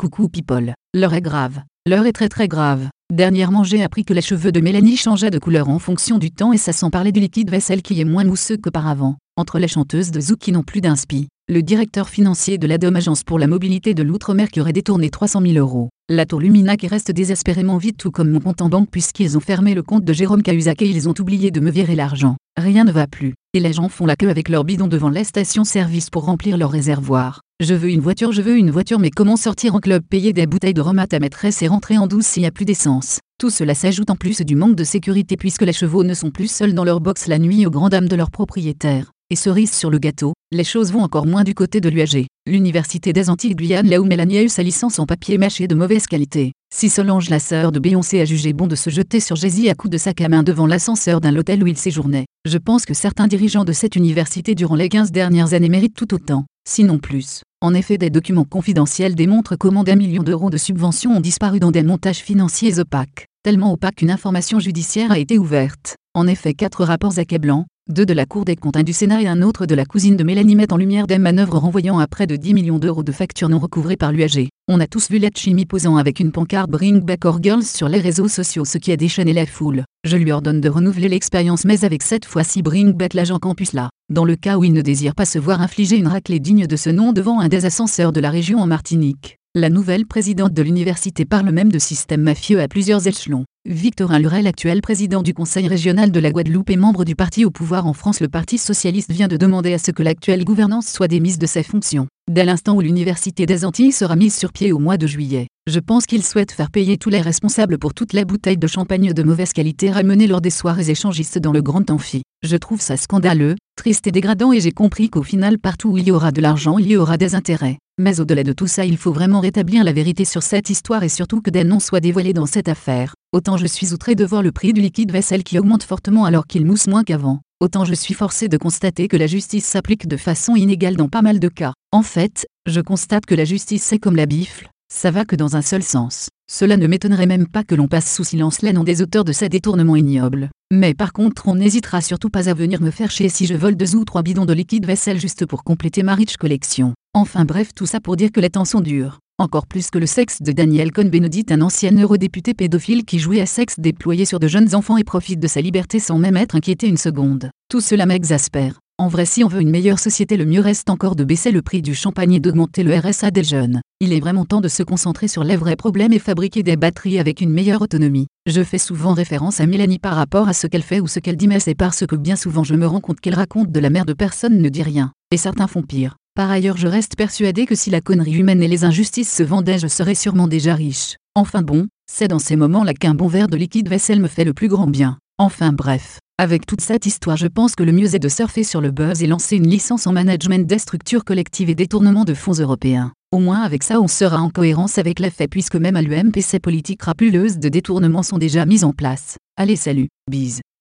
Coucou people, l'heure est grave. L'heure est très très grave. Dernièrement j'ai appris que les cheveux de Mélanie changeaient de couleur en fonction du temps et ça sans parler du liquide vaisselle qui est moins mousseux qu'auparavant. Entre les chanteuses de Zouk qui n'ont plus d'inspi, le directeur financier de l'ADOM Agence pour la mobilité de l'Outre-mer qui aurait détourné 300 000 euros, la tour Lumina qui reste désespérément vide tout comme mon compte en banque puisqu'ils ont fermé le compte de Jérôme Cahuzac et ils ont oublié de me virer l'argent. Rien ne va plus, et les gens font la queue avec leur bidon devant les stations-service pour remplir leur réservoir. Je veux une voiture, je veux une voiture, mais comment sortir en club, payer des bouteilles de rhum à ta maîtresse et rentrer en douce s'il n'y a plus d'essence? Tout cela s'ajoute en plus du manque de sécurité puisque les chevaux ne sont plus seuls dans leur box la nuit aux grandes dames de leurs propriétaires. Et cerise sur le gâteau, les choses vont encore moins du côté de l'UAG, l'Université des Antilles Guyane là où Mélanie a eu sa licence en papier mâché de mauvaise qualité. Si Solange la sœur de Beyoncé a jugé bon de se jeter sur Jay-Z à coups de sac à main devant l'ascenseur d'un hôtel où il séjournait, je pense que certains dirigeants de cette université durant les 15 dernières années méritent tout autant, sinon plus. En effet, des documents confidentiels démontrent comment d'un million d'euros de subventions ont disparu dans des montages financiers opaques, tellement opaques qu'une information judiciaire a été ouverte. En effet, quatre rapports accablants, deux de la Cour des comptes, du Sénat et un autre de la cousine de Mélanie mettent en lumière des manœuvres renvoyant à près de 10 millions d'euros de factures non recouvrées par l'UAG. On a tous vu la posant avec une pancarte Bring Back Our Girls sur les réseaux sociaux ce qui a déchaîné la foule. Je lui ordonne de renouveler l'expérience mais avec cette fois-ci Bring Back l'agent campus là. Dans le cas où il ne désire pas se voir infliger une raclée digne de ce nom devant un des ascenseurs de la région en Martinique. La nouvelle présidente de l'université parle même de système mafieux à plusieurs échelons. Victorin Lurel, actuel président du Conseil régional de la Guadeloupe et membre du parti au pouvoir en France, le Parti socialiste vient de demander à ce que l'actuelle gouvernance soit démise de ses fonctions. Dès l'instant où l'Université des Antilles sera mise sur pied au mois de juillet, je pense qu'il souhaite faire payer tous les responsables pour toutes les bouteilles de champagne de mauvaise qualité ramenées lors des soirées échangistes dans le Grand Amphi. Je trouve ça scandaleux, triste et dégradant et j'ai compris qu'au final partout où il y aura de l'argent il y aura des intérêts. Mais au-delà de tout ça il faut vraiment rétablir la vérité sur cette histoire et surtout que des noms soient dévoilés dans cette affaire. Autant je suis outré de voir le prix du liquide vaisselle qui augmente fortement alors qu'il mousse moins qu'avant. Autant je suis forcé de constater que la justice s'applique de façon inégale dans pas mal de cas. En fait, je constate que la justice c'est comme la bifle, ça va que dans un seul sens. Cela ne m'étonnerait même pas que l'on passe sous silence les noms des auteurs de ces détournements ignobles. Mais par contre on n'hésitera surtout pas à venir me faire chier si je vole deux ou trois bidons de liquide vaisselle juste pour compléter ma riche collection. Enfin bref tout ça pour dire que les temps sont durs. Encore plus que le sexe de Daniel Cohn-Bendit, un ancien eurodéputé pédophile qui jouait à sexe déployé sur de jeunes enfants et profite de sa liberté sans même être inquiété une seconde. Tout cela m'exaspère. En vrai, si on veut une meilleure société, le mieux reste encore de baisser le prix du champagne et d'augmenter le RSA des jeunes. Il est vraiment temps de se concentrer sur les vrais problèmes et fabriquer des batteries avec une meilleure autonomie. Je fais souvent référence à Mélanie par rapport à ce qu'elle fait ou ce qu'elle dit, mais c'est parce que bien souvent je me rends compte qu'elle raconte de la merde, personne ne dit rien. Et certains font pire. Par ailleurs, je reste persuadé que si la connerie humaine et les injustices se vendaient, je serais sûrement déjà riche. Enfin bon, c'est dans ces moments-là qu'un bon verre de liquide vaisselle me fait le plus grand bien. Enfin bref, avec toute cette histoire, je pense que le mieux est de surfer sur le buzz et lancer une licence en management des structures collectives et détournement de fonds européens. Au moins avec ça on sera en cohérence avec les faits puisque même à l'UMP ces politiques crapuleuses de détournement sont déjà mises en place. Allez salut, bise.